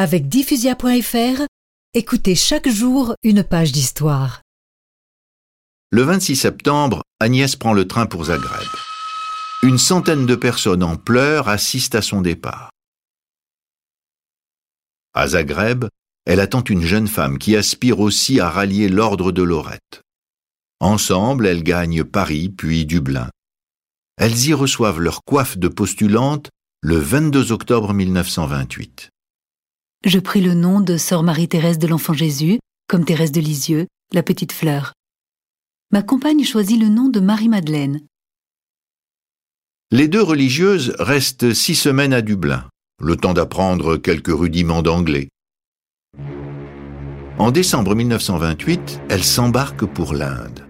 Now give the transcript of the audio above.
Avec diffusia.fr, écoutez chaque jour une page d'histoire. Le 26 septembre, Agnès prend le train pour Zagreb. Une centaine de personnes en pleurs assistent à son départ. À Zagreb, elle attend une jeune femme qui aspire aussi à rallier l'ordre de Lorette. Ensemble, elles gagnent Paris puis Dublin. Elles y reçoivent leur coiffe de postulante le 22 octobre 1928. Je pris le nom de Sœur Marie-Thérèse de l'Enfant Jésus, comme Thérèse de Lisieux, la petite fleur. Ma compagne choisit le nom de Marie-Madeleine. Les deux religieuses restent six semaines à Dublin, le temps d'apprendre quelques rudiments d'anglais. En décembre 1928, elles s'embarquent pour l'Inde.